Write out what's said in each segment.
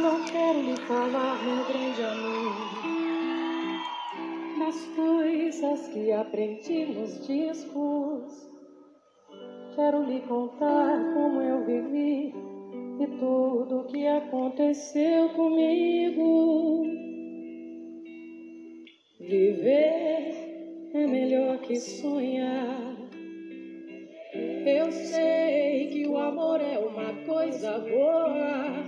Não quero lhe falar, meu grande amor, das coisas que aprendi nos discos. Quero lhe contar como eu vivi e tudo o que aconteceu comigo. Viver é melhor que sonhar. Eu sei que o amor é uma coisa boa,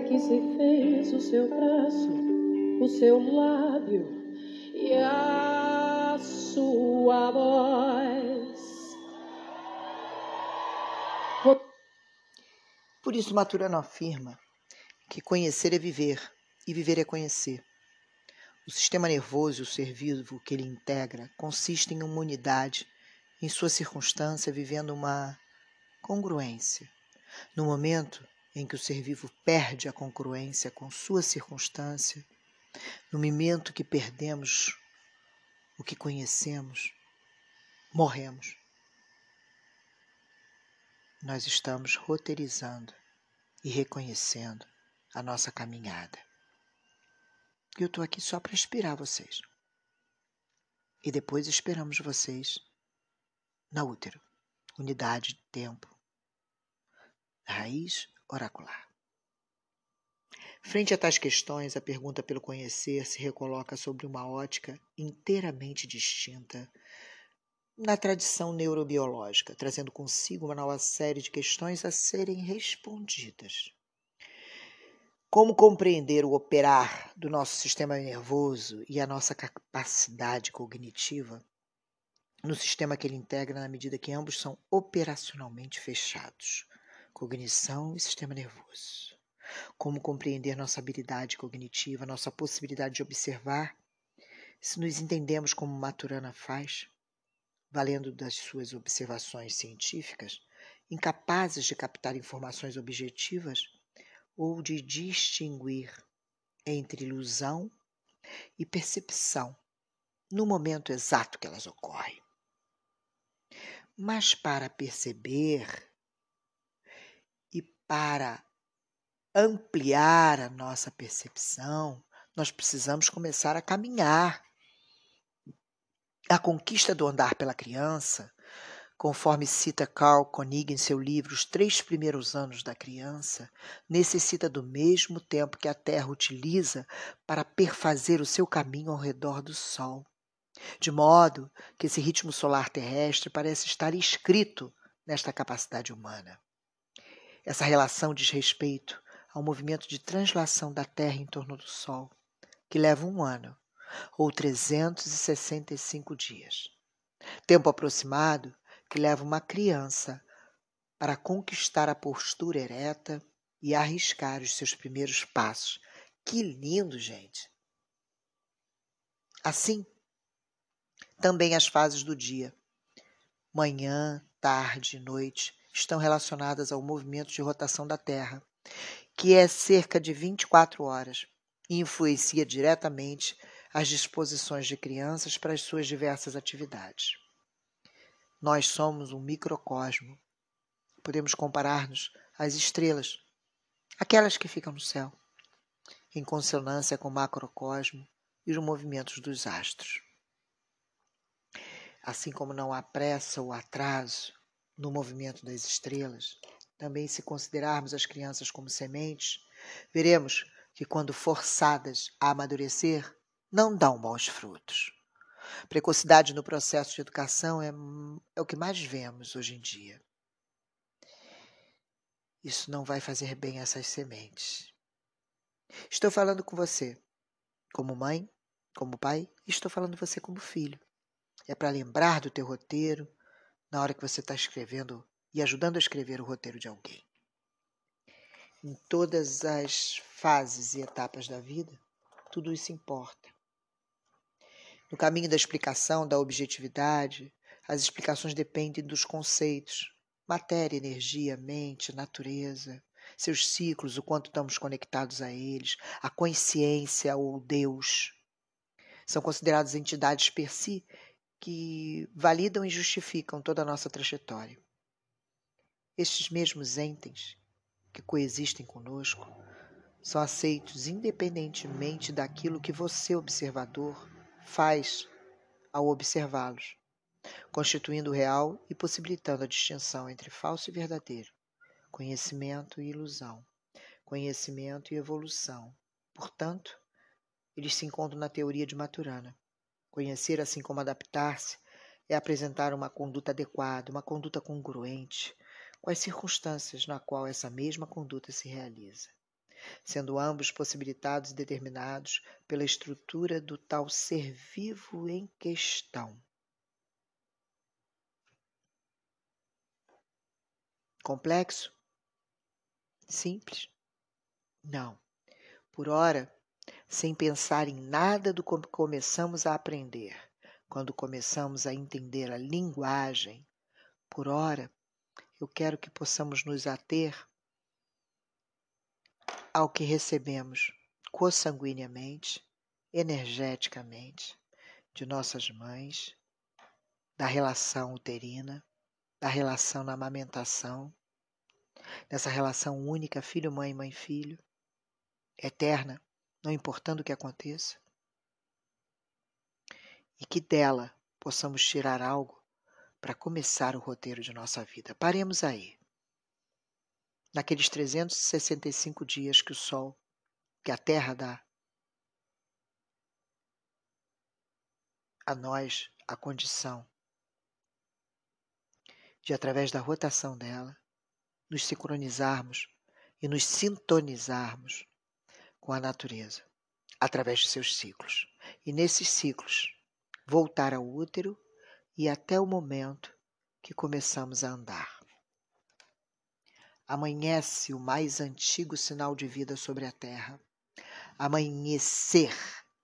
Aqui se fez o seu braço, o seu lábio e a sua voz. Por isso, Maturano afirma que conhecer é viver e viver é conhecer. O sistema nervoso e o ser vivo que ele integra consistem em uma unidade, em sua circunstância, vivendo uma congruência. No momento em que o ser vivo perde a congruência com sua circunstância, no momento que perdemos o que conhecemos, morremos. Nós estamos roteirizando e reconhecendo a nossa caminhada. Eu estou aqui só para inspirar vocês. E depois esperamos vocês na útero, unidade de tempo, raiz oracular. Frente a tais questões, a pergunta pelo conhecer se recoloca sobre uma ótica inteiramente distinta na tradição neurobiológica, trazendo consigo uma nova série de questões a serem respondidas. Como compreender o operar do nosso sistema nervoso e a nossa capacidade cognitiva no sistema que ele integra na medida que ambos são operacionalmente fechados? Cognição e sistema nervoso. Como compreender nossa habilidade cognitiva, nossa possibilidade de observar, se nos entendemos como Maturana faz, valendo das suas observações científicas, incapazes de captar informações objetivas ou de distinguir entre ilusão e percepção no momento exato que elas ocorrem. Mas para perceber para ampliar a nossa percepção, nós precisamos começar a caminhar. A conquista do andar pela criança, conforme cita Carl Koenig em seu livro Os Três Primeiros Anos da Criança, necessita do mesmo tempo que a Terra utiliza para perfazer o seu caminho ao redor do Sol. De modo que esse ritmo solar terrestre parece estar inscrito nesta capacidade humana. Essa relação diz respeito ao movimento de translação da Terra em torno do Sol, que leva um ano, ou 365 dias. Tempo aproximado que leva uma criança para conquistar a postura ereta e arriscar os seus primeiros passos. Que lindo, gente! Assim, também as fases do dia, manhã, tarde, noite, estão relacionadas ao movimento de rotação da Terra, que é cerca de 24 horas e influencia diretamente as disposições de crianças para as suas diversas atividades. Nós somos um microcosmo. Podemos comparar-nos às estrelas, aquelas que ficam no céu, em consonância com o macrocosmo e os movimentos dos astros. Assim como não há pressa ou atraso no movimento das estrelas, também se considerarmos as crianças como sementes, veremos que quando forçadas a amadurecer, não dão bons frutos. Precocidade no processo de educação é, é o que mais vemos hoje em dia. Isso não vai fazer bem essas sementes. Estou falando com você, como mãe, como pai, e estou falando você como filho. É para lembrar do teu roteiro na hora que você está escrevendo e ajudando a escrever o roteiro de alguém. Em todas as fases e etapas da vida, tudo isso importa. No caminho da explicação, da objetividade, as explicações dependem dos conceitos: matéria, energia, mente, natureza, seus ciclos, o quanto estamos conectados a eles, a consciência ou Deus. São considerados entidades per si que validam e justificam toda a nossa trajetória. Estes mesmos entes que coexistem conosco são aceitos independentemente daquilo que você, observador, faz ao observá-los, constituindo o real e possibilitando a distinção entre falso e verdadeiro, conhecimento e ilusão, conhecimento e evolução. Portanto, eles se encontram na teoria de Maturana. Conhecer, assim como adaptar-se, é apresentar uma conduta adequada, uma conduta congruente com as circunstâncias na qual essa mesma conduta se realiza, sendo ambos possibilitados e determinados pela estrutura do tal ser vivo em questão. Complexo? Simples? Não. Por ora, sem pensar em nada do que começamos a aprender, quando começamos a entender a linguagem, por ora, eu quero que possamos nos ater ao que recebemos consanguineamente, energeticamente, de nossas mães, da relação uterina, da relação na amamentação, dessa relação única filho-mãe, mãe-filho, eterna, não importando o que aconteça, e que dela possamos tirar algo para começar o roteiro de nossa vida. Paremos aí. Naqueles 365 dias que o Sol, que a Terra dá a nós a condição de, através da rotação dela, nos sincronizarmos e nos sintonizarmos com a natureza, através de seus ciclos. E nesses ciclos, voltar ao útero e até o momento que começamos a andar. Amanhece o mais antigo sinal de vida sobre a terra. Amanhecer,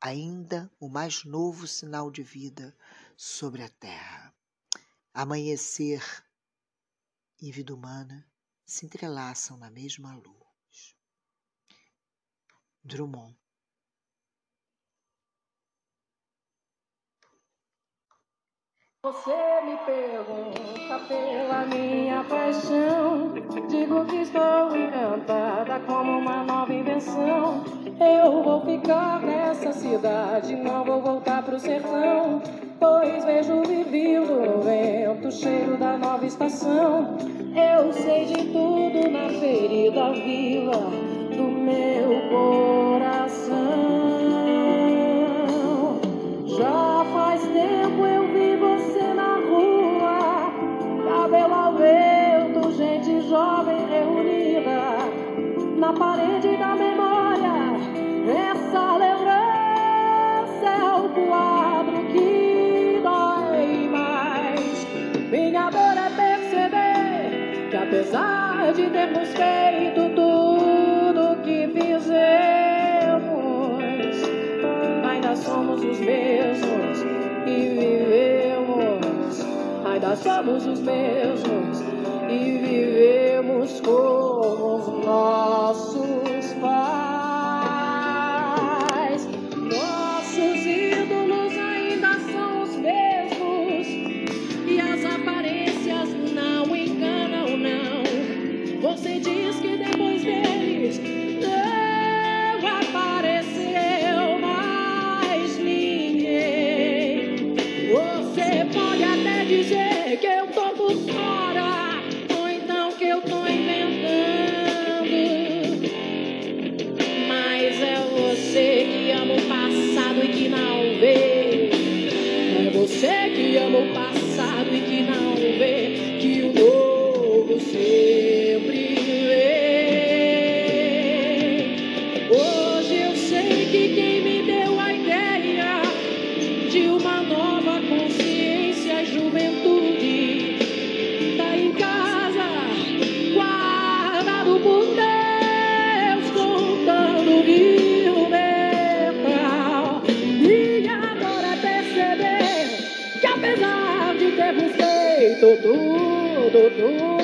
ainda o mais novo sinal de vida sobre a terra. Amanhecer e vida humana se entrelaçam na mesma luz. Drummond Você me pergunta pela minha paixão. Digo que estou encantada como uma nova invenção. Eu vou ficar nessa cidade, não vou voltar pro sertão. Pois vejo vivindo no vento, cheiro da nova estação. Eu sei de tudo na ferida vila apesar de termos feito tudo que fizemos ainda somos os mesmos e vivemos. Ainda somos os mesmos e vivemos como os nossos tudo,